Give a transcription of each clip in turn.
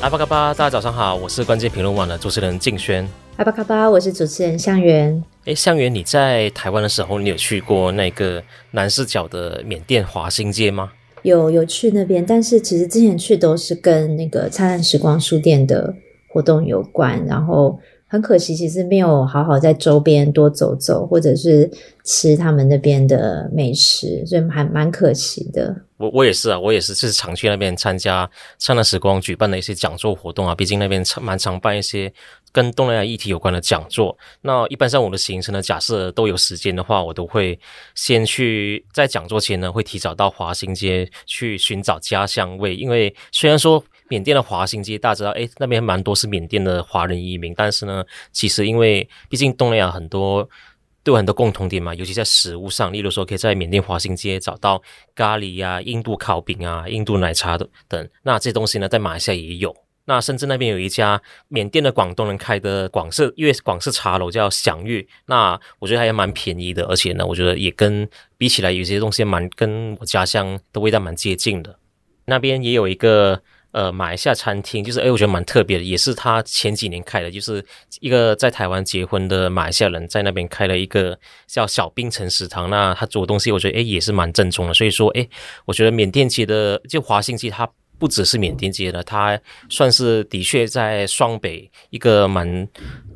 阿巴卡巴，大家早上好，我是关键评论网的主持人静轩。阿巴卡巴，我是主持人向元。哎，向元，你在台湾的时候，你有去过那个南势角的缅甸华新街吗？有，有去那边，但是其实之前去都是跟那个灿烂时光书店的活动有关，然后很可惜，其实没有好好在周边多走走，或者是吃他们那边的美食，所以还蛮可惜的。我我也是啊，我也是，是常去那边参加灿烂时光举办的一些讲座活动啊。毕竟那边常蛮常办一些跟东南亚议题有关的讲座。那一般上我的行程呢，假设都有时间的话，我都会先去在讲座前呢，会提早到华新街去寻找家乡味。因为虽然说缅甸的华新街大家知道，诶，那边蛮多是缅甸的华人移民，但是呢，其实因为毕竟东南亚很多。都有很多共同点嘛，尤其在食物上，例如说可以在缅甸华新街找到咖喱啊、印度烤饼啊、印度奶茶等。那这些东西呢，在马来西亚也有。那深圳那边有一家缅甸的广东人开的广式，因为广式茶楼叫享誉。那我觉得还蛮便宜的，而且呢，我觉得也跟比起来，有些东西蛮跟我家乡的味道蛮接近的。那边也有一个。呃，马来西亚餐厅就是，哎，我觉得蛮特别的，也是他前几年开的，就是一个在台湾结婚的马来西亚人在那边开了一个叫小槟城食堂。那他做的东西，我觉得，哎，也是蛮正宗的。所以说，哎，我觉得缅甸街的就华新街，它不只是缅甸街的，它算是的确在双北一个蛮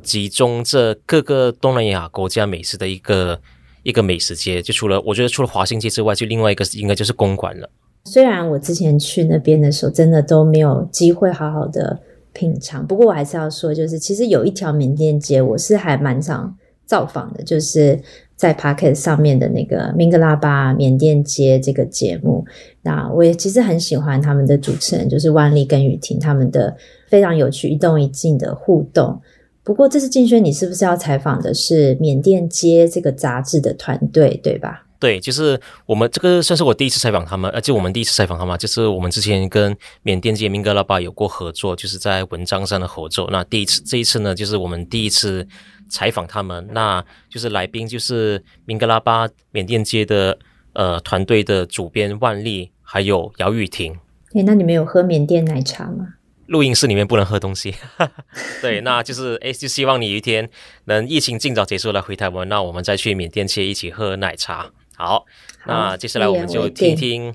集中这各个东南亚国家美食的一个一个美食街。就除了我觉得除了华新街之外，就另外一个应该就是公馆了。虽然我之前去那边的时候，真的都没有机会好好的品尝，不过我还是要说，就是其实有一条缅甸街，我是还蛮想造访的，就是在 Podcast 上面的那个《明格拉巴缅甸街》这个节目。那我也其实很喜欢他们的主持人，就是万丽跟雨婷，他们的非常有趣、一动一静的互动。不过这次静轩，你是不是要采访的是《缅甸街》这个杂志的团队，对吧？对，就是我们这个算是我第一次采访他们，而且我们第一次采访他们，就是我们之前跟缅甸街明格拉巴有过合作，就是在文章上的合作。那第一次这一次呢，就是我们第一次采访他们，那就是来宾就是明格拉巴缅甸街的呃团队的主编万丽，还有姚雨婷。诶，那你们有喝缅甸奶茶吗？录音室里面不能喝东西。对，那就是诶，就希望你有一天能疫情尽早结束来回台湾，那我们再去缅甸街一起喝奶茶。好，那接下来我们就听听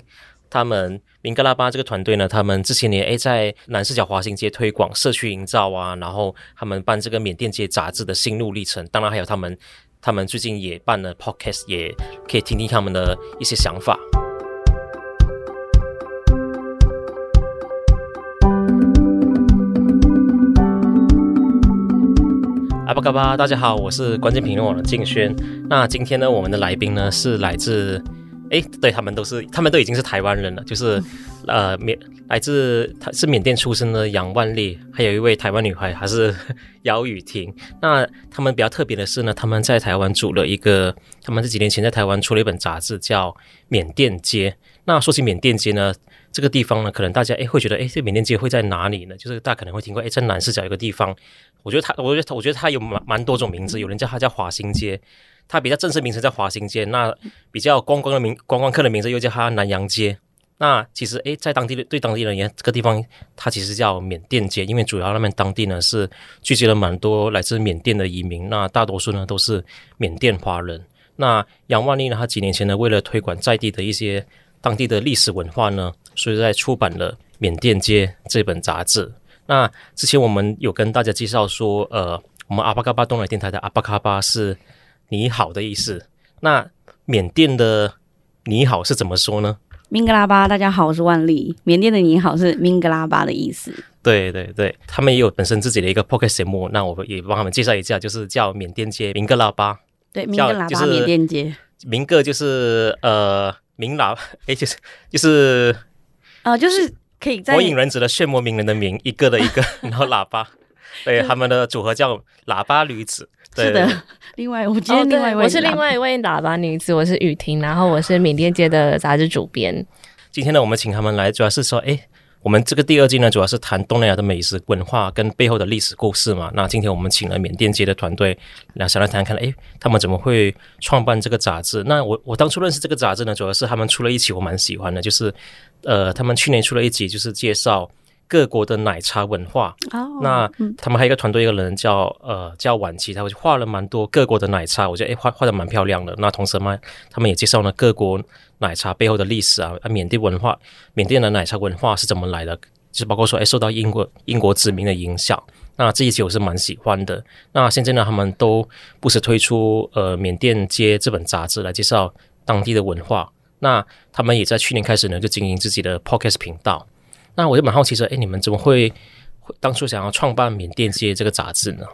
他们明格拉巴这个团队呢，他们这些年诶在南四角华新街推广社区营造啊，然后他们办这个缅甸街杂志的心路历程，当然还有他们他们最近也办了 podcast，也可以听听他们的一些想法。阿巴嘎巴，大家好，我是关键评论网的静轩。那今天呢，我们的来宾呢是来自，哎，对他们都是，他们都已经是台湾人了，就是呃缅来自他是缅甸出生的杨万丽，还有一位台湾女孩，还是 姚雨婷。那他们比较特别的是呢，他们在台湾组了一个，他们这几年前在台湾出了一本杂志叫《缅甸街》。那说起缅甸街呢，这个地方呢，可能大家诶会觉得，诶这缅甸街会在哪里呢？就是大家可能会听过，诶在南市角一个地方。我觉得它，我觉得它，我觉得它有蛮蛮多种名字，有人叫它叫华新街，它比较正式名称叫华新街。那比较观光的名，观光客的名字又叫它南洋街。那其实诶在当地的对当地人言，这个地方它其实叫缅甸街，因为主要那边当地呢是聚集了蛮多来自缅甸的移民，那大多数呢都是缅甸华人。那杨万利呢，他几年前呢，为了推广在地的一些当地的历史文化呢，所以在出版了《缅甸街》这本杂志。那之前我们有跟大家介绍说，呃，我们阿巴卡巴东南电台的阿巴卡巴是你好的意思。那缅甸的你好是怎么说呢？明格拉巴，大家好，我是万丽。缅甸的你好是明格拉巴的意思。对对对，他们也有本身自己的一个 podcast 节目，那我也帮他们介绍一下，就是叫缅甸街明格拉巴。对，明格拉巴缅甸街。明格就是呃。明喇，哎，就是就是，呃，就是可以在火影忍者的炫魔鸣人的鸣，一个的一个，然后喇叭，对，他们的组合叫喇叭女子。对是的，另外我今天另外一位、哦、我是另外一位喇叭女子，我是雨婷，然后我是缅甸街的杂志主编。今天呢，我们请他们来，主要是说，哎。我们这个第二季呢，主要是谈东南亚的美食文化跟背后的历史故事嘛。那今天我们请了缅甸街的团队，来想来谈谈，哎，他们怎么会创办这个杂志？那我我当初认识这个杂志呢，主要是他们出了一期我蛮喜欢的，就是呃，他们去年出了一集，就是介绍。各国的奶茶文化，oh, 那他们还有一个团队，一个人叫呃叫婉琪，他会画了蛮多各国的奶茶，我觉得诶画画的蛮漂亮的。那同时嘛，他们也介绍了各国奶茶背后的历史啊，啊，缅甸文化，缅甸的奶茶文化是怎么来的？就是包括说，诶受到英国英国殖民的影响。那这一集我是蛮喜欢的。那现在呢，他们都不时推出呃缅甸街这本杂志来介绍当地的文化。那他们也在去年开始呢，就经营自己的 Podcast 频道。那我就蛮好奇说，哎，你们怎么会当初想要创办《缅甸街》这个杂志呢？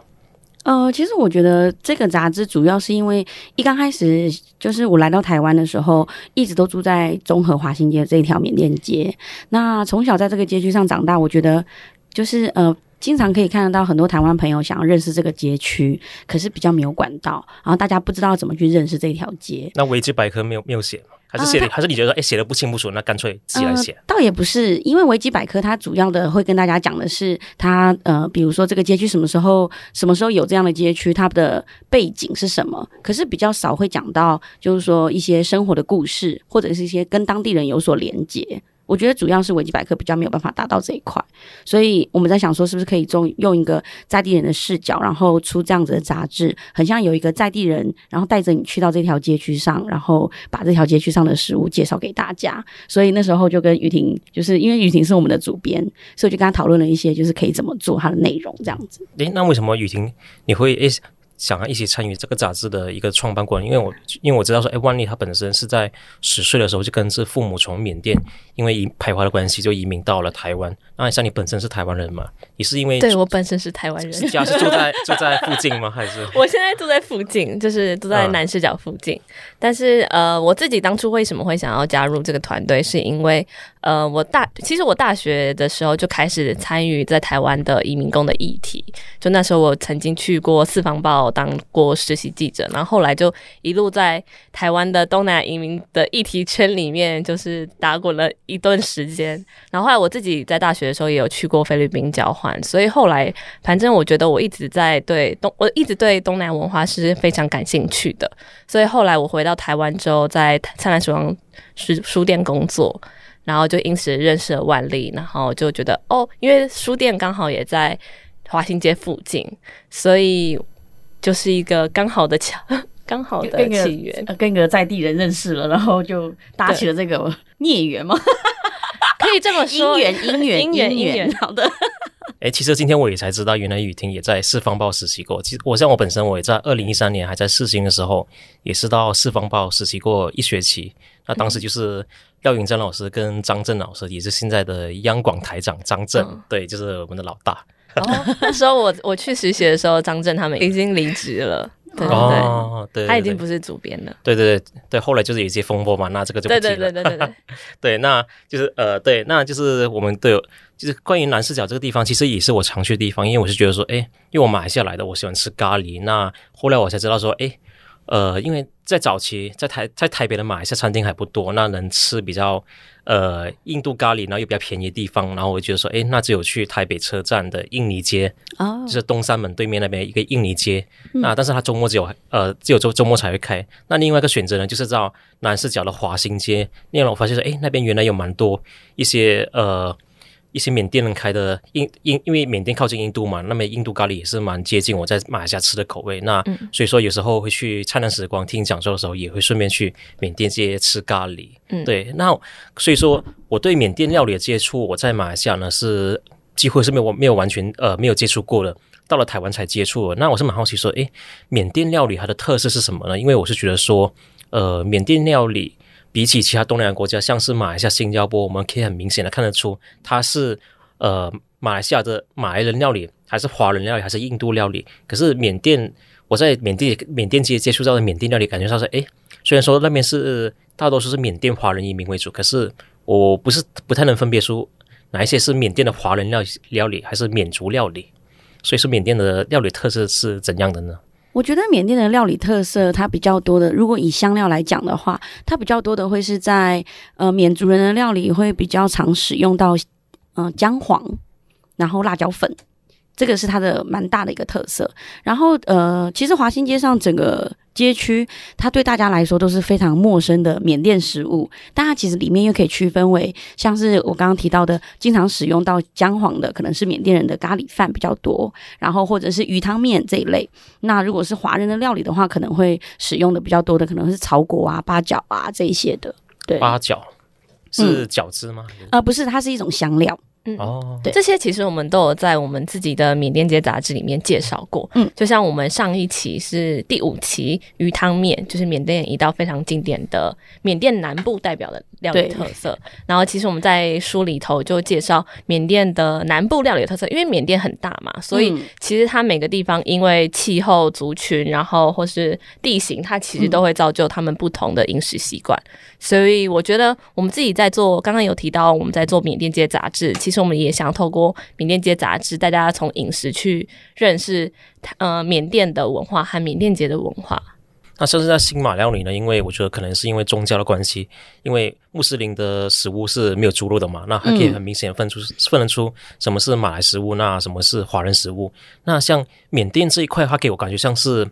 呃，其实我觉得这个杂志主要是因为一刚开始就是我来到台湾的时候，一直都住在中和华新街这一条缅甸街。那从小在这个街区上长大，我觉得就是呃，经常可以看得到很多台湾朋友想要认识这个街区，可是比较没有管道，然后大家不知道怎么去认识这条街。那维基百科没有没有写吗？还是写的，呃、还是你觉得哎写的不清不楚，那干脆自己来写，呃。倒也不是，因为维基百科它主要的会跟大家讲的是它呃，比如说这个街区什么时候什么时候有这样的街区，它的背景是什么。可是比较少会讲到，就是说一些生活的故事，或者是一些跟当地人有所连接。我觉得主要是维基百科比较没有办法达到这一块，所以我们在想说，是不是可以用用一个在地人的视角，然后出这样子的杂志，很像有一个在地人，然后带着你去到这条街区上，然后把这条街区上的食物介绍给大家。所以那时候就跟雨婷，就是因为雨婷是我们的主编，所以就跟他讨论了一些，就是可以怎么做它的内容这样子。诶，那为什么雨婷你会诶？想要一起参与这个杂志的一个创办过程，因为我因为我知道说，哎，万丽她本身是在十岁的时候就跟着父母从缅甸，因为移排华的关系就移民到了台湾。那像你本身是台湾人嘛？你是因为对我本身是台湾人，家是住在住在附近吗？还是我现在住在附近，就是住在南势角附近。嗯、但是呃，我自己当初为什么会想要加入这个团队，是因为呃，我大其实我大学的时候就开始参与在台湾的移民工的议题，就那时候我曾经去过四方报。我当过实习记者，然后后来就一路在台湾的东南亚移民的议题圈里面，就是打滚了一段时间。然后后来我自己在大学的时候也有去过菲律宾交换，所以后来反正我觉得我一直在对东，我一直对东南亚文化是非常感兴趣的。所以后来我回到台湾之后，在灿烂时光书书店工作，然后就因此认识了万丽，然后就觉得哦，因为书店刚好也在华新街附近，所以。就是一个刚好的巧，刚好的起源，跟一个在地人认识了，然后就搭起了这个孽缘吗？可以这么说，姻缘，姻缘，姻缘，姻缘。好的。哎、欸，其实今天我也才知道，原来雨婷也在四方报实习过。其实我像我本身，我也在二零一三年还在世新的时候，也是到四方报实习过一学期。那当时就是廖云珍老师跟张震老师，也是现在的央广台长张震，嗯、对，就是我们的老大。然后，那时候我我去实习的时候，张震他们已经离职了，对对对，哦、对，对，对，他已经不是主编了。对对对对，后来就是有一些风波嘛，那这个就不提了。对对对对 对对，对，那就是呃，对，那就是我们都有，就是关于南视角这个地方，其实也是我常去的地方，因为我是觉得说，哎，因为我马来西亚来的，我喜欢吃咖喱。那后来我才知道说，哎。呃，因为在早期在台在台北的马来西亚餐厅还不多，那能吃比较呃印度咖喱，然后又比较便宜的地方，然后我就觉得说，哎，那只有去台北车站的印尼街，哦，就是东三门对面那边一个印尼街，嗯、那但是它周末只有呃只有周周末才会开。那另外一个选择呢，就是到南市角的华新街，那样我发现说，哎，那边原来有蛮多一些呃。一些缅甸人开的印印，因为缅甸靠近印度嘛，那么印度咖喱也是蛮接近我在马来西亚吃的口味。那所以说有时候会去灿烂时光听讲座的时候，也会顺便去缅甸街吃咖喱。嗯，对。那所以说我对缅甸料理的接触，我在马来西亚呢是几乎是没有没有完全呃没有接触过的，到了台湾才接触了。那我是蛮好奇说，诶，缅甸料理它的特色是什么呢？因为我是觉得说，呃，缅甸料理。比起其他东南亚国家，像是马来西亚、新加坡，我们可以很明显的看得出，它是呃马来西亚的马来人料理，还是华人料理，还是印度料理。可是缅甸，我在缅甸缅甸街接触到的缅甸料理，感觉上是诶，虽然说那边是大多数是缅甸华人移民为主，可是我不是不太能分别出哪一些是缅甸的华人料料理，还是缅族料理。所以说，缅甸的料理特色是怎样的呢？我觉得缅甸的料理特色，它比较多的，如果以香料来讲的话，它比较多的会是在呃缅族人的料理会比较常使用到嗯、呃、姜黄，然后辣椒粉。这个是它的蛮大的一个特色，然后呃，其实华新街上整个街区，它对大家来说都是非常陌生的缅甸食物，但它其实里面又可以区分为，像是我刚刚提到的，经常使用到姜黄的，可能是缅甸人的咖喱饭比较多，然后或者是鱼汤面这一类。那如果是华人的料理的话，可能会使用的比较多的，可能是草果啊、八角啊这一些的。对，八角是饺子吗？嗯、呃，不是，它是一种香料。嗯哦，对，这些其实我们都有在我们自己的缅甸街杂志里面介绍过。嗯，就像我们上一期是第五期鱼汤面，就是缅甸一道非常经典的缅甸南部代表的料理特色。然后其实我们在书里头就介绍缅甸的南部料理特色，因为缅甸很大嘛，所以其实它每个地方因为气候、族群，然后或是地形，它其实都会造就他们不同的饮食习惯。所以我觉得我们自己在做，刚刚有提到我们在做缅甸街杂志，其实。我们也想透过缅甸街杂志，带大家从饮食去认识呃缅甸的文化和缅甸街的文化。那甚至在新马料理呢？因为我觉得可能是因为宗教的关系，因为穆斯林的食物是没有猪肉的嘛，那还可以很明显分出、嗯、分得出什么是马来食物，那什么是华人食物。那像缅甸这一块，它给我感觉像是。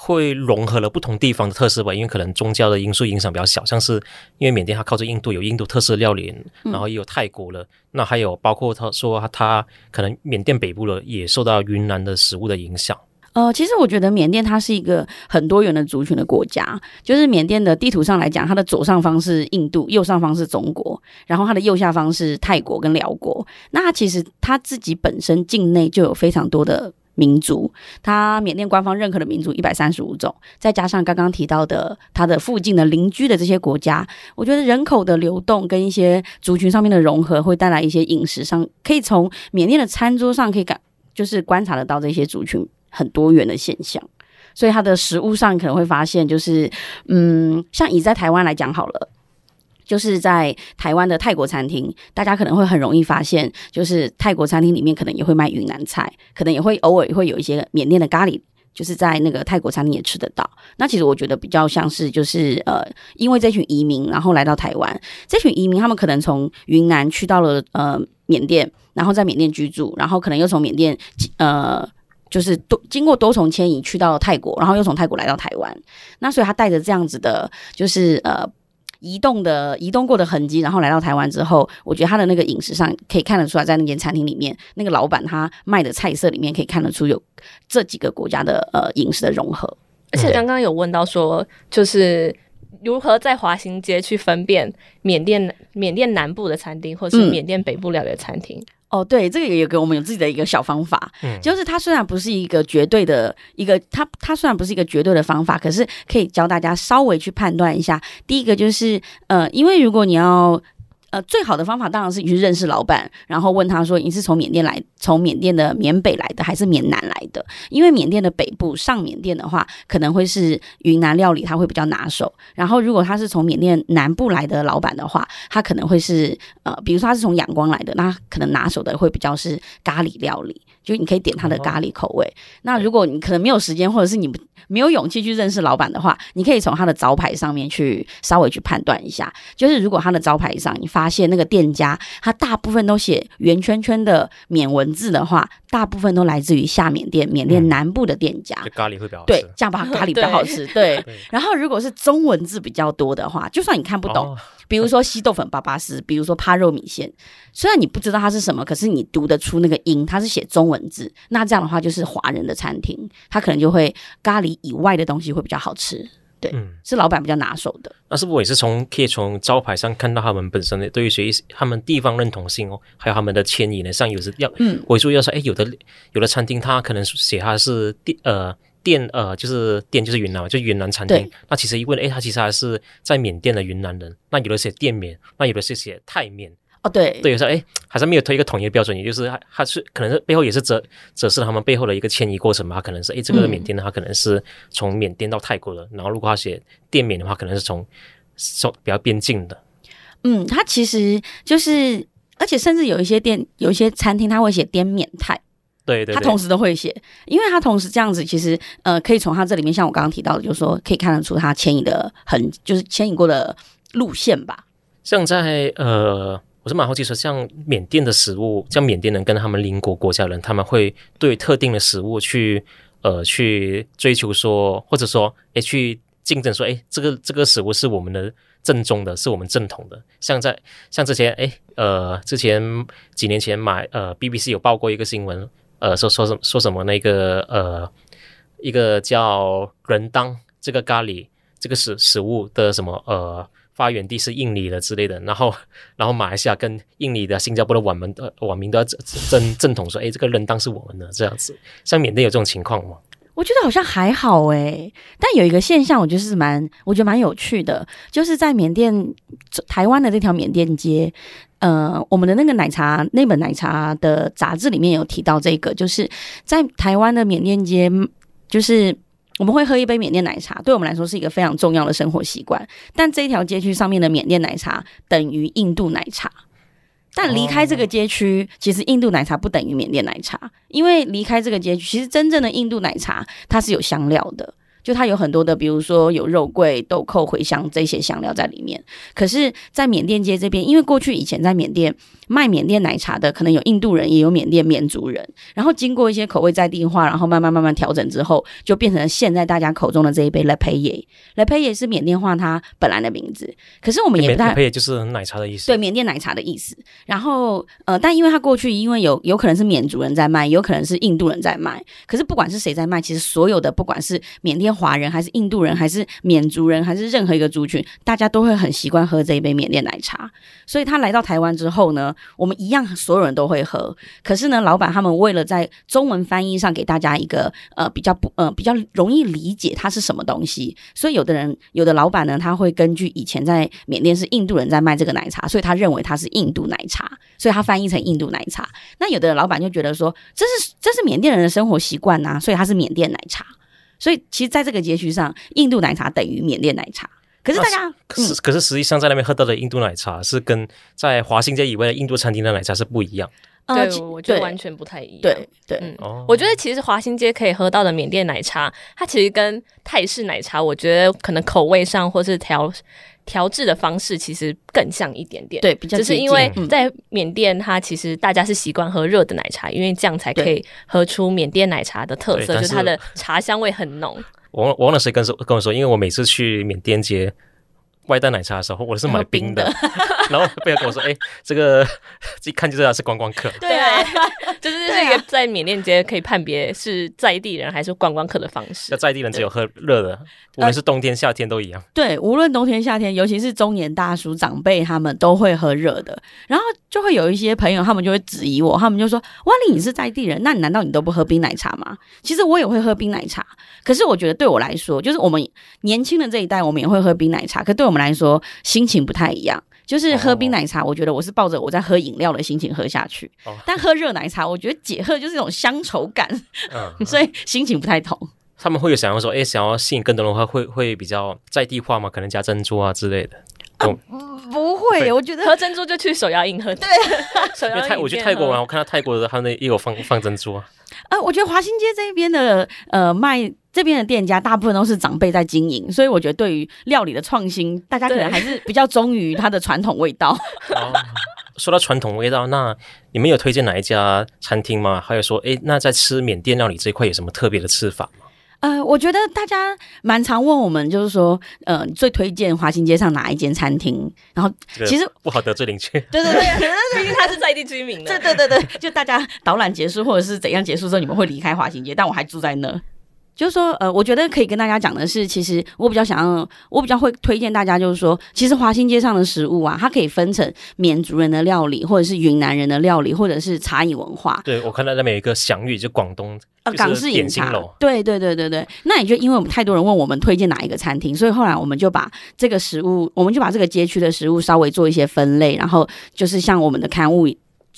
会融合了不同地方的特色吧，因为可能宗教的因素影响比较小，像是因为缅甸它靠着印度，有印度特色料理，然后也有泰国了，嗯、那还有包括他说他，他可能缅甸北部了也受到云南的食物的影响。呃，其实我觉得缅甸它是一个很多元的族群的国家，就是缅甸的地图上来讲，它的左上方是印度，右上方是中国，然后它的右下方是泰国跟辽国。那它其实它自己本身境内就有非常多的。民族，它缅甸官方认可的民族一百三十五种，再加上刚刚提到的它的附近的邻居的这些国家，我觉得人口的流动跟一些族群上面的融合，会带来一些饮食上，可以从缅甸的餐桌上可以感，就是观察得到这些族群很多元的现象。所以它的食物上可能会发现，就是嗯，像以在台湾来讲好了。就是在台湾的泰国餐厅，大家可能会很容易发现，就是泰国餐厅里面可能也会卖云南菜，可能也会偶尔会有一些缅甸的咖喱，就是在那个泰国餐厅也吃得到。那其实我觉得比较像是就是呃，因为这群移民然后来到台湾，这群移民他们可能从云南去到了呃缅甸，然后在缅甸居住，然后可能又从缅甸呃就是多经过多重迁移去到泰国，然后又从泰国来到台湾。那所以他带着这样子的，就是呃。移动的移动过的痕迹，然后来到台湾之后，我觉得他的那个饮食上可以看得出来，在那间餐厅里面，那个老板他卖的菜色里面可以看得出有这几个国家的呃饮食的融合。而且刚刚有问到说，就是如何在华新街去分辨缅甸缅甸南部的餐厅，或是缅甸北部料理的餐厅。嗯哦，对，这个也给我们有自己的一个小方法，嗯，就是它虽然不是一个绝对的一个，它它虽然不是一个绝对的方法，可是可以教大家稍微去判断一下。第一个就是，呃，因为如果你要。呃，最好的方法当然是你去认识老板，然后问他说，你是从缅甸来，从缅甸的缅北来的还是缅南来的？因为缅甸的北部上缅甸的话，可能会是云南料理，他会比较拿手。然后如果他是从缅甸南部来的老板的话，他可能会是呃，比如说他是从仰光来的，那可能拿手的会比较是咖喱料理，就你可以点他的咖喱口味。哦、那如果你可能没有时间，或者是你没有勇气去认识老板的话，你可以从他的招牌上面去稍微去判断一下，就是如果他的招牌上你发发现那个店家，他大部分都写圆圈圈的缅文字的话，大部分都来自于下缅甸、缅甸南部的店家。嗯、咖喱会比较好吃。对，这样吧，咖喱比较好吃。对。对然后，如果是中文字比较多的话，就算你看不懂，哦、比如说稀豆粉巴巴丝，比如说趴肉米线，虽然你不知道它是什么，可是你读得出那个音，它是写中文字，那这样的话就是华人的餐厅，它可能就会咖喱以外的东西会比较好吃。对，嗯，是老板比较拿手的。那是不是也是从可以从招牌上看到他们本身的对于学习他们地方认同性哦，还有他们的迁移呢？像有时要，嗯，我注意到说，哎，有的有的餐厅它可能写它是地呃店呃就是店就是云南嘛，就云南餐厅。那其实一问，哎，他其实还是在缅甸的云南人。那有的写店缅，那有的是写泰缅。哦，对，对，有时候哎，还是没有推一个统一的标准，也就是他他是可能是背后也是折折射他们背后的一个迁移过程吧。它可能是哎，这个缅甸的，他可能是从缅甸到泰国的，然后如果他写滇缅的话，可能是从说比较边境的。嗯，他其实就是，而且甚至有一些店，有一些餐厅，他会写滇缅菜。对，对对，他同时都会写，因为他同时这样子，其实呃，可以从他这里面，像我刚刚提到的，就是说可以看得出他牵引的很，就是牵引过的路线吧。像在呃，我是蛮好奇说，像缅甸的食物，像缅甸人跟他们邻国国家人，他们会对特定的食物去呃去追求说，或者说诶去竞争说，诶这个这个食物是我们的正宗的，是我们正统的。像在像之前哎呃之前几年前买呃 BBC 有报过一个新闻。呃，说说什么说什么那个呃，一个叫人当这个咖喱这个食食物的什么呃发源地是印尼的之类的，然后 然后马来西亚跟印尼的、新加坡的网民的网民都要正正统说，哎，这个人当是我们的这样子。像缅甸有这种情况吗？我觉得好像还好诶，但有一个现象，我觉得是蛮我觉得蛮有趣的，就是在缅甸台湾的这条缅甸街。呃，我们的那个奶茶那本奶茶的杂志里面有提到这个，就是在台湾的缅甸街，就是我们会喝一杯缅甸奶茶，对我们来说是一个非常重要的生活习惯。但这一条街区上面的缅甸奶茶等于印度奶茶，但离开这个街区，其实印度奶茶不等于缅甸奶茶，因为离开这个街区，其实真正的印度奶茶它是有香料的。就它有很多的，比如说有肉桂、豆蔻、茴香这些香料在里面。可是，在缅甸街这边，因为过去以前在缅甸卖缅甸奶茶的，可能有印度人，也有缅甸缅族人。然后经过一些口味在地化，然后慢慢慢慢调整之后，就变成了现在大家口中的这一杯 Le Payé。Le Payé 是缅甸话它本来的名字。可是我们也不太 Le Payé 就是奶茶的意思。对，缅甸奶茶的意思。然后呃，但因为它过去因为有有可能是缅族人在卖，有可能是印度人在卖。可是不管是谁在卖，其实所有的不管是缅甸。华人还是印度人，还是缅族人，还是任何一个族群，大家都会很习惯喝这一杯缅甸奶茶。所以他来到台湾之后呢，我们一样所有人都会喝。可是呢，老板他们为了在中文翻译上给大家一个呃比较不呃比较容易理解它是什么东西，所以有的人有的老板呢，他会根据以前在缅甸是印度人在卖这个奶茶，所以他认为它是印度奶茶，所以他翻译成印度奶茶。那有的老板就觉得说，这是这是缅甸人的生活习惯呐，所以它是缅甸奶茶。所以，其实，在这个结局上，印度奶茶等于缅甸奶茶。可是大家，可是、嗯、可是实际上在那边喝到的印度奶茶是跟在华新街以外的印度餐厅的奶茶是不一样。对，我觉得完全不太一样。对对，我觉得其实华新街可以喝到的缅甸奶茶，它其实跟泰式奶茶，我觉得可能口味上或是调。调制的方式其实更像一点点，对，比较就是因为在缅甸，它其实大家是习惯喝热的奶茶，因为这样才可以喝出缅甸奶茶的特色，就是它的茶香味很浓。我我忘了谁跟说跟我说，因为我每次去缅甸街外带奶茶的时候，我是买冰的，然后贝尔跟我说：“哎、欸，这个 一看就知道是观光客。” 对啊，就是这个在缅甸街可以判别是在地人还是观光客的方式。那在地人只有喝热的，无论是冬天夏天都一样。对，无论冬天夏天，尤其是中年大叔长辈，他们都会喝热的。然后就会有一些朋友，他们就会质疑我，他们就说：“万丽，你是在地人，那你难道你都不喝冰奶茶吗？”其实我也会喝冰奶茶，可是我觉得对我来说，就是我们年轻的这一代，我们也会喝冰奶茶，可对我们来说心情不太一样，就是喝冰奶茶，我觉得我是抱着我在喝饮料的心情喝下去，哦、但喝热奶茶，我觉得解渴就是一种乡愁感，嗯、所以心情不太同。他们会有想要说，哎，想要吸引更多人的话，会会比较在地化吗？可能加珍珠啊之类的。啊、不会，我觉得喝珍珠就去手摇饮喝。对，手摇饮。泰，我去泰国玩，我看到泰国的他们也有放放珍珠啊。啊，我觉得华新街这边的呃卖。这边的店家大部分都是长辈在经营，所以我觉得对于料理的创新，大家可能还是比较忠于它的传统味道。哦，说到传统味道，那你们有推荐哪一家餐厅吗？还有说，诶，那在吃缅甸料理这一块有什么特别的吃法吗？呃，我觉得大家蛮常问我们，就是说，呃，最推荐华新街上哪一间餐厅？然后其实不好得罪邻居，对 对对，毕竟他是在地居民的。对对对 对，就大家导览结束或者是怎样结束之后，你们会离开华新街，但我还住在那。就是说，呃，我觉得可以跟大家讲的是，其实我比较想要，我比较会推荐大家，就是说，其实华新街上的食物啊，它可以分成缅族人的料理，或者是云南人的料理，或者是茶饮文化。对，我看到那边有一个祥玉，就广东呃港式饮茶。对对对对对。那也就因为我们太多人问我们推荐哪一个餐厅，所以后来我们就把这个食物，我们就把这个街区的食物稍微做一些分类，然后就是像我们的刊物。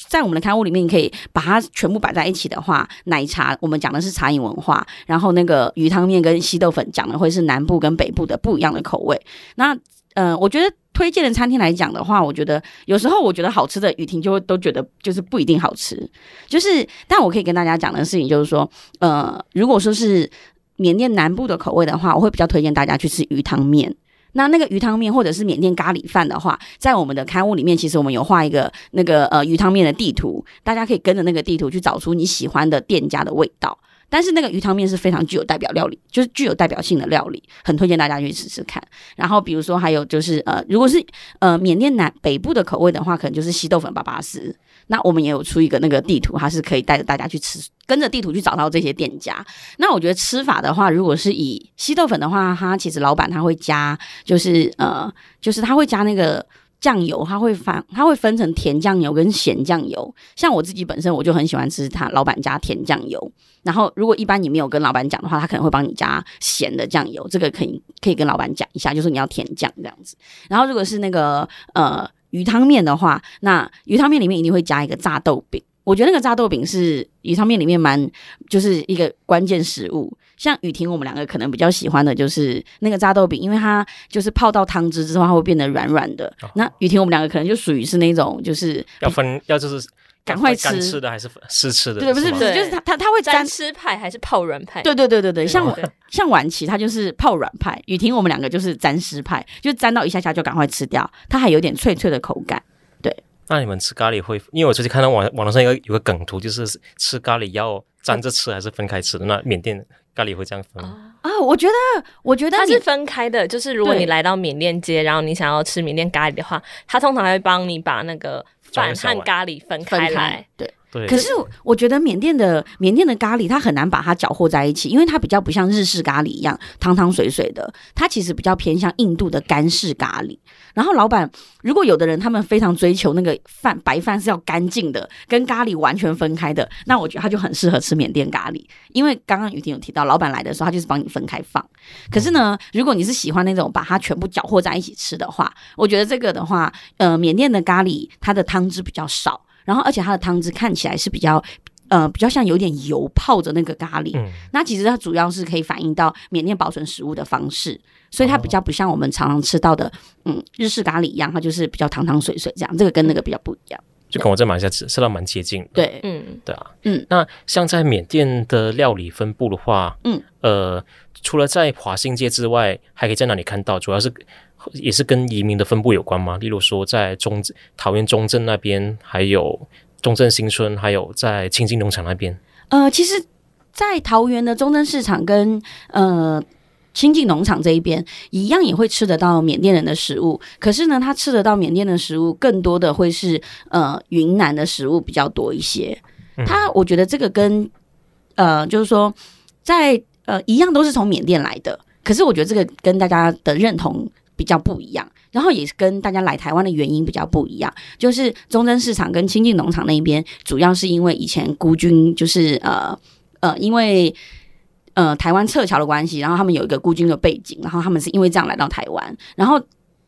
在我们的刊物里面，你可以把它全部摆在一起的话，奶茶我们讲的是茶饮文化，然后那个鱼汤面跟稀豆粉讲的会是南部跟北部的不一样的口味。那呃，我觉得推荐的餐厅来讲的话，我觉得有时候我觉得好吃的，雨婷就会都觉得就是不一定好吃。就是，但我可以跟大家讲的事情就是说，呃，如果说是缅甸南部的口味的话，我会比较推荐大家去吃鱼汤面。那那个鱼汤面或者是缅甸咖喱饭的话，在我们的刊物里面，其实我们有画一个那个呃鱼汤面的地图，大家可以跟着那个地图去找出你喜欢的店家的味道。但是那个鱼汤面是非常具有代表料理，就是具有代表性的料理，很推荐大家去试试看。然后比如说还有就是呃，如果是呃缅甸南北部的口味的话，可能就是稀豆粉粑粑丝。那我们也有出一个那个地图，它是可以带着大家去吃，跟着地图去找到这些店家。那我觉得吃法的话，如果是以稀豆粉的话，它其实老板他会加，就是呃，就是他会加那个。酱油它会分，它会分成甜酱油跟咸酱油。像我自己本身我就很喜欢吃他老板加甜酱油。然后如果一般你没有跟老板讲的话，他可能会帮你加咸的酱油。这个可以可以跟老板讲一下，就是你要甜酱这样子。然后如果是那个呃鱼汤面的话，那鱼汤面里面一定会加一个炸豆饼。我觉得那个炸豆饼是鱼汤面里面蛮就是一个关键食物。像雨婷，我们两个可能比较喜欢的就是那个炸豆饼，因为它就是泡到汤汁之后，它会变得软软的。哦、那雨婷，我们两个可能就属于是那种就是要分要就是赶快吃干吃的还是湿吃的？对，不是不是，就是它它它会沾吃派还是泡软派？对对对对对，像我像晚琪，它就是泡软派；雨婷，我们两个就是沾湿派，就沾到一下下就赶快吃掉，它还有点脆脆的口感。对，那你们吃咖喱会？因为我最近看到网网络上有个有个梗图，就是吃咖喱要沾着吃还是分开吃的？那缅甸。咖喱会这样分吗啊？我觉得，我觉得它是分开的。就是如果你来到缅甸街，然后你想要吃缅甸咖喱的话，他通常会帮你把那个饭和咖喱分开来。对。可是我觉得缅甸的缅甸的咖喱，它很难把它搅和在一起，因为它比较不像日式咖喱一样汤汤水水的，它其实比较偏向印度的干式咖喱。然后老板，如果有的人他们非常追求那个饭白饭是要干净的，跟咖喱完全分开的，那我觉得他就很适合吃缅甸咖喱，因为刚刚雨婷有提到，老板来的时候他就是帮你分开放。可是呢，如果你是喜欢那种把它全部搅和在一起吃的话，我觉得这个的话，呃，缅甸的咖喱它的汤汁比较少。然后，而且它的汤汁看起来是比较，呃，比较像有点油泡着那个咖喱。嗯。那其实它主要是可以反映到缅甸保存食物的方式，所以它比较不像我们常常吃到的，嗯，日式咖喱一样，它就是比较汤汤水水这样。这个跟那个比较不一样。就跟我在马来西亚吃吃到蛮接近的。对，嗯，对啊，嗯。那像在缅甸的料理分布的话，嗯，呃，除了在华新街之外，还可以在哪里看到？主要是。也是跟移民的分布有关吗？例如说，在中桃园中正那边，还有中正新村，还有在清境农场那边。呃，其实，在桃园的中正市场跟呃清境农场这一边，一样也会吃得到缅甸人的食物。可是呢，他吃得到缅甸的食物，更多的会是呃云南的食物比较多一些。他、嗯、我觉得这个跟呃，就是说，在呃一样都是从缅甸来的，可是我觉得这个跟大家的认同。比较不一样，然后也是跟大家来台湾的原因比较不一样，就是中正市场跟清境农场那边，主要是因为以前孤军就是呃呃，因为呃台湾撤侨的关系，然后他们有一个孤军的背景，然后他们是因为这样来到台湾，然后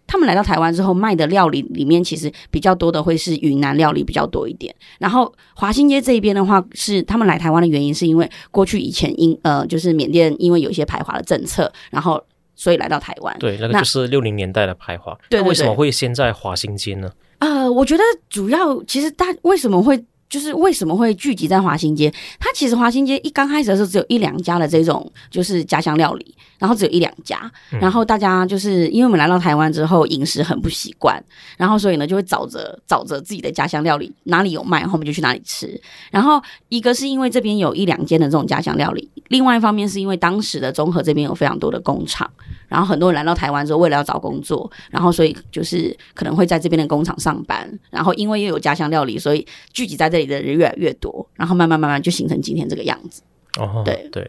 他们来到台湾之后卖的料理里面，其实比较多的会是云南料理比较多一点，然后华新街这一边的话，是他们来台湾的原因，是因为过去以前因呃就是缅甸因为有一些排华的政策，然后。所以来到台湾，对，那个就是六零年代的排华。对，那为什么会先在华新街呢？呃，我觉得主要其实大为什么会。就是为什么会聚集在华新街？它其实华新街一刚开始的时候只有一两家的这种就是家乡料理，然后只有一两家，然后大家就是因为我们来到台湾之后饮食很不习惯，然后所以呢就会找着找着自己的家乡料理哪里有卖，然后我们就去哪里吃。然后一个是因为这边有一两间的这种家乡料理，另外一方面是因为当时的中和这边有非常多的工厂，然后很多人来到台湾之后为了要找工作，然后所以就是可能会在这边的工厂上班，然后因为又有家乡料理，所以聚集在这里。的人越来越多，然后慢慢慢慢就形成今天这个样子。哦，对对，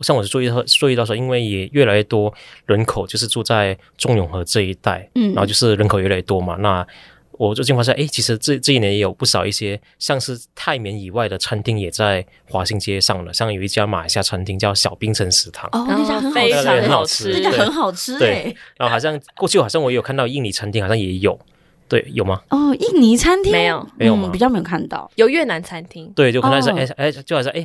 像我是注意到注意到说，因为也越来越多人口就是住在中永和这一带，嗯，然后就是人口越来越多嘛。那我最近发现，哎，其实这这一年也有不少一些像是泰缅以外的餐厅也在华新街上了，像有一家马来西亚餐厅叫小冰城食堂，哦，那家很好吃，很好吃，那家很好吃，对。然后好像过去好像我也有看到印尼餐厅，好像也有。对，有吗？哦，印尼餐厅没有，没有吗？比较没有看到，有越南餐厅。对，就可能是哎哎，就好像哎，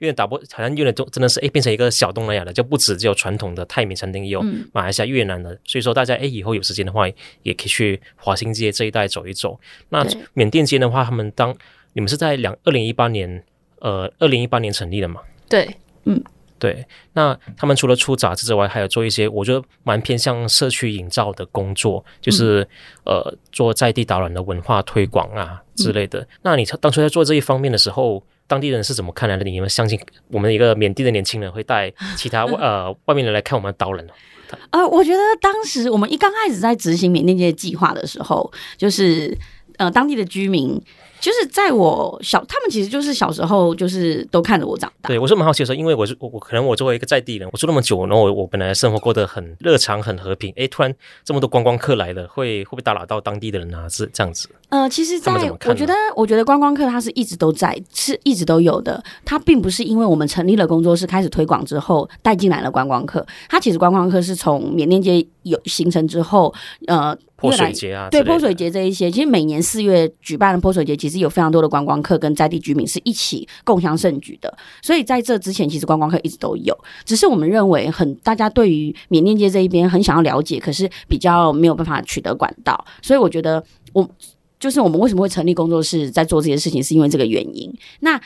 有点打波，好像越南就真的是哎，变成一个小东南亚的，就不止只有传统的泰米餐厅，也有马来西亚、越南的。所以说，大家哎，以后有时间的话，也可以去华新街这一带走一走。那缅甸街的话，他们当你们是在两二零一八年，呃，二零一八年成立的嘛？对，嗯。对，那他们除了出杂志之外，还有做一些我觉得蛮偏向社区营造的工作，就是、嗯、呃做在地导览的文化推广啊之类的。嗯、那你当初在做这一方面的时候，当地人是怎么看来的？你们相信我们一个缅甸的年轻人会带其他 呃外面人来看我们的导览呢？呃，我觉得当时我们一刚开始在执行缅甸街计划的时候，就是呃当地的居民。就是在我小，他们其实就是小时候就是都看着我长大。对，我是蛮好奇的时候，因为我是我我可能我作为一个在地人，我住那么久，然后我我本来生活过得很日常很和平，哎，突然这么多观光客来了，会会不会打扰到当地的人啊？是这样子？呃，其实在我觉得，我觉得观光客他是一直都在，是一直都有的。他并不是因为我们成立了工作室开始推广之后带进来了观光客，他其实观光客是从缅甸街有形成之后，呃。泼水节啊，对泼水节这一些，其实每年四月举办的泼水节，其实有非常多的观光客跟在地居民是一起共享盛举的。所以在这之前，其实观光客一直都有，只是我们认为很大家对于缅甸街这一边很想要了解，可是比较没有办法取得管道。所以我觉得，我就是我们为什么会成立工作室在做这些事情，是因为这个原因。那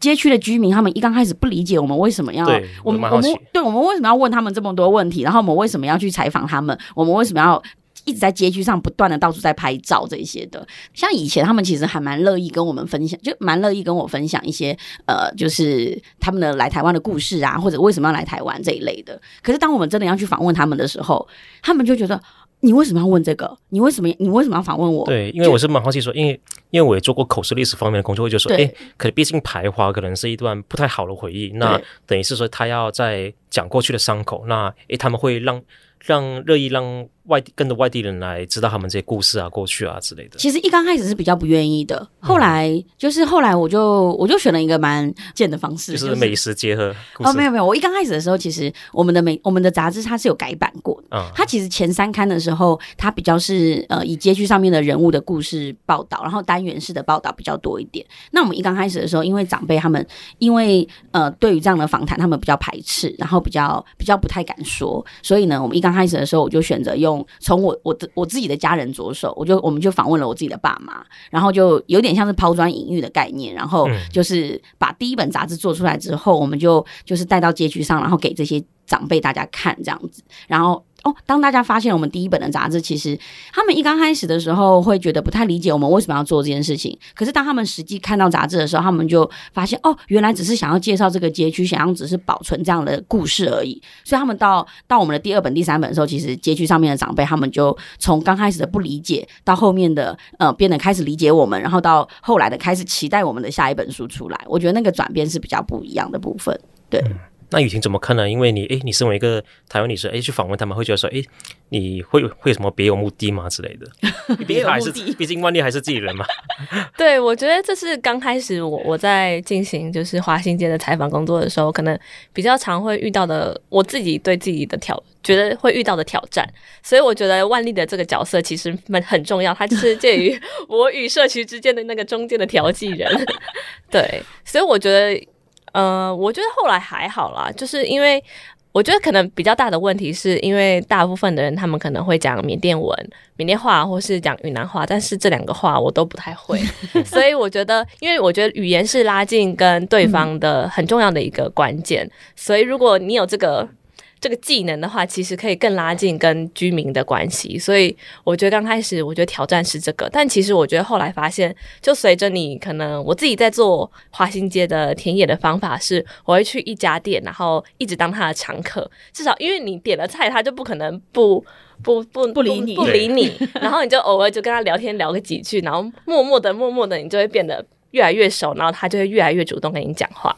街区的居民他们一刚开始不理解我们为什么要我们我们对我们为什么要问他们这么多问题，然后我们为什么要去采访他们，我们为什么要。一直在街区上不断的到处在拍照这些的，像以前他们其实还蛮乐意跟我们分享，就蛮乐意跟我分享一些呃，就是他们的来台湾的故事啊，或者为什么要来台湾这一类的。可是当我们真的要去访问他们的时候，他们就觉得你为什么要问这个？你为什么你为什么要访问我？对，因为我是蛮好奇说，因为因为我也做过口述历史方面的工作，就说哎，可能毕竟排华可能是一段不太好的回忆，那等于是说他要在讲过去的伤口，那哎他们会让。让乐意让外地跟着外地人来知道他们这些故事啊、过去啊之类的。其实一刚开始是比较不愿意的，后来、嗯、就是后来我就我就选了一个蛮贱的方式，就是美食结合。哦，没有没有，我一刚开始的时候，其实我们的美我们的杂志它是有改版过的。嗯，它其实前三刊的时候，它比较是呃以街区上面的人物的故事报道，然后单元式的报道比较多一点。那我们一刚开始的时候，因为长辈他们因为呃对于这样的访谈他们比较排斥，然后比较比较不太敢说，所以呢，我们一刚。开始的时候，我就选择用从我我的我自己的家人着手，我就我们就访问了我自己的爸妈，然后就有点像是抛砖引玉的概念，然后就是把第一本杂志做出来之后，我们就就是带到街区上，然后给这些长辈大家看这样子，然后。哦，当大家发现我们第一本的杂志，其实他们一刚开始的时候会觉得不太理解我们为什么要做这件事情。可是当他们实际看到杂志的时候，他们就发现哦，原来只是想要介绍这个街区，想要只是保存这样的故事而已。所以他们到到我们的第二本、第三本的时候，其实街区上面的长辈他们就从刚开始的不理解，到后面的呃变得开始理解我们，然后到后来的开始期待我们的下一本书出来。我觉得那个转变是比较不一样的部分，对。那雨婷怎么看呢？因为你，诶，你身为一个台湾女生，诶，去访问他们，会觉得说，诶，你会会有什么别有目的吗之类的？别有目的，毕竟万丽还是自己人嘛。对，我觉得这是刚开始我我在进行就是华新街的采访工作的时候，可能比较常会遇到的，我自己对自己的挑，觉得会遇到的挑战。所以我觉得万丽的这个角色其实蛮很重要，她就是介于 我与社区之间的那个中间的调剂人。对，所以我觉得。呃，我觉得后来还好啦，就是因为我觉得可能比较大的问题是因为大部分的人他们可能会讲缅甸文、缅甸话，或是讲云南话，但是这两个话我都不太会，所以我觉得，因为我觉得语言是拉近跟对方的很重要的一个关键，所以如果你有这个。这个技能的话，其实可以更拉近跟居民的关系，所以我觉得刚开始我觉得挑战是这个，但其实我觉得后来发现，就随着你可能我自己在做华新街的田野的方法是，我会去一家店，然后一直当他的常客，至少因为你点了菜，他就不可能不不不不理你。不理你，然后你就偶尔就跟他聊天聊个几句，然后默默的默默的你就会变得越来越熟，然后他就会越来越主动跟你讲话。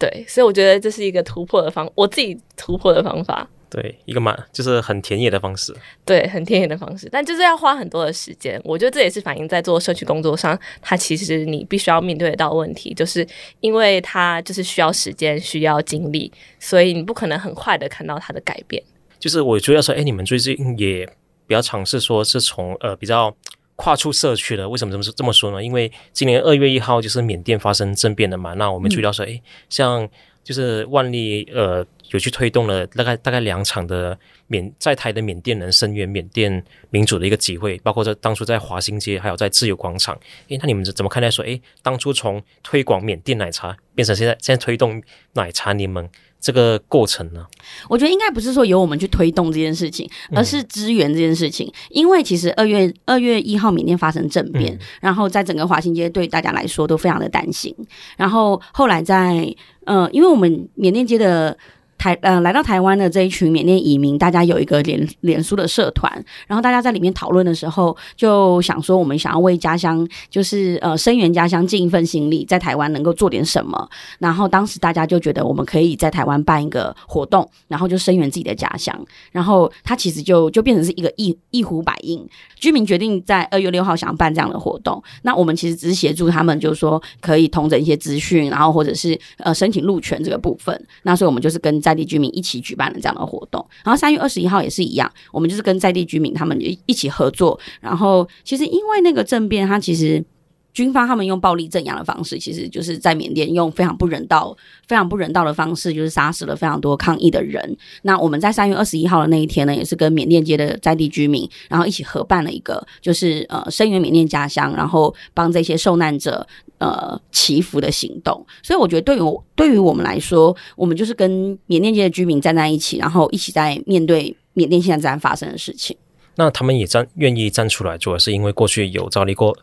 对，所以我觉得这是一个突破的方，我自己突破的方法。对，一个蛮就是很田野的方式。对，很田野的方式，但就是要花很多的时间。我觉得这也是反映在做社区工作上，它其实你必须要面对得到问题，就是因为它就是需要时间、需要精力，所以你不可能很快的看到它的改变。就是我主要说，哎，你们最近也比较尝试说是从呃比较。跨出社区了。为什么这么这么说呢？因为今年二月一号就是缅甸发生政变了嘛。那我们注意到说，哎、像就是万历呃有去推动了大概大概两场的缅在台的缅甸人声援缅甸民主的一个集会，包括在当初在华新街，还有在自由广场。哎，那你们怎么看待说，哎，当初从推广缅甸奶茶变成现在现在推动奶茶联盟？这个过程呢，我觉得应该不是说由我们去推动这件事情，而是支援这件事情。嗯、因为其实二月二月一号缅甸发生政变，嗯、然后在整个华新街对大家来说都非常的担心。然后后来在呃，因为我们缅甸街的。台呃，来到台湾的这一群缅甸移民，大家有一个脸脸书的社团，然后大家在里面讨论的时候，就想说我们想要为家乡，就是呃声援家乡，尽一份心力，在台湾能够做点什么。然后当时大家就觉得我们可以在台湾办一个活动，然后就声援自己的家乡。然后它其实就就变成是一个一一呼百应，居民决定在二月六号想要办这样的活动，那我们其实只是协助他们，就是说可以通整一些资讯，然后或者是呃申请路权这个部分。那所以我们就是跟在在地居民一起举办了这样的活动，然后三月二十一号也是一样，我们就是跟在地居民他们一起合作。然后其实因为那个政变，他其实。军方他们用暴力镇压的方式，其实就是在缅甸用非常不人道、非常不人道的方式，就是杀死了非常多抗议的人。那我们在三月二十一号的那一天呢，也是跟缅甸街的在地居民，然后一起合办了一个，就是呃声援缅甸家乡，然后帮这些受难者呃祈福的行动。所以我觉得对于我对于我们来说，我们就是跟缅甸街的居民站在一起，然后一起在面对缅甸现在正在发生的事情。那他们也站愿意站出来，主要是因为过去有遭遇过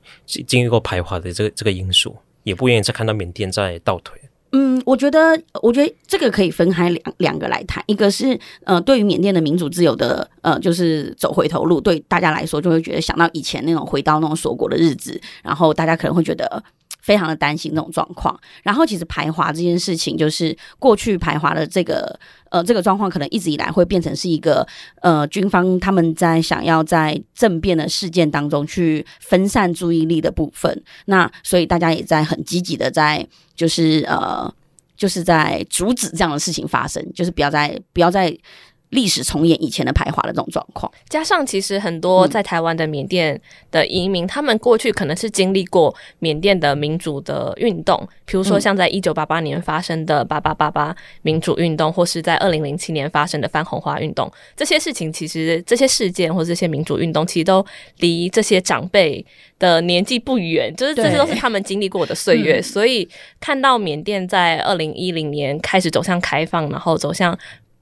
经历过排华的这个这个因素，也不愿意再看到缅甸在倒退。嗯，我觉得，我觉得这个可以分开两两个来谈，一个是呃，对于缅甸的民主自由的呃，就是走回头路，对大家来说就会觉得想到以前那种回到那种锁国的日子，然后大家可能会觉得。非常的担心这种状况，然后其实排华这件事情，就是过去排华的这个呃这个状况，可能一直以来会变成是一个呃军方他们在想要在政变的事件当中去分散注意力的部分。那所以大家也在很积极的在就是呃就是在阻止这样的事情发生，就是不要再不要再。历史重演以前的排华的这种状况，加上其实很多在台湾的缅甸的移民，嗯、他们过去可能是经历过缅甸的民主的运动，比如说像在一九八八年发生的八八八八民主运动，或是在二零零七年发生的翻红花运动，这些事情其实这些事件或者这些民主运动，其实都离这些长辈的年纪不远，就是这些都是他们经历过的岁月，嗯、所以看到缅甸在二零一零年开始走向开放，然后走向。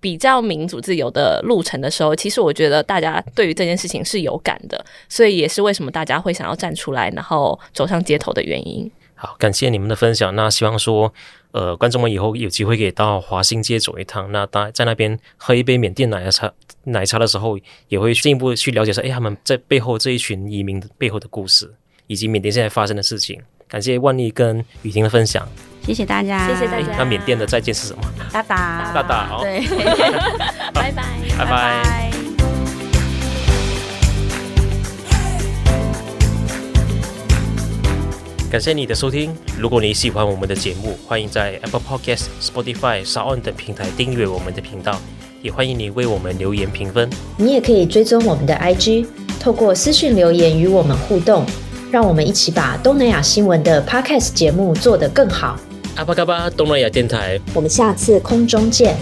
比较民主自由的路程的时候，其实我觉得大家对于这件事情是有感的，所以也是为什么大家会想要站出来，然后走上街头的原因。好，感谢你们的分享。那希望说，呃，观众们以后有机会可以到华新街走一趟，那大在那边喝一杯缅甸奶茶奶茶的时候，也会进一步去了解说，哎，他们在背后这一群移民背后的故事，以及缅甸现在发生的事情。感谢万丽跟雨婷的分享。谢谢大家，谢谢大家。那缅甸的再见是什么？大大大大，哦，对，拜拜，拜拜。感谢你的收听。如果你喜欢我们的节目，欢迎在 Apple Podcast、Spotify、SoundOn 等平台订阅我们的频道，也欢迎你为我们留言评分。你也可以追踪我们的 IG，透过私讯留言与我们互动，让我们一起把东南亚新闻的 Podcast 节目做得更好。阿巴嘎巴东南亚电台，我们下次空中见。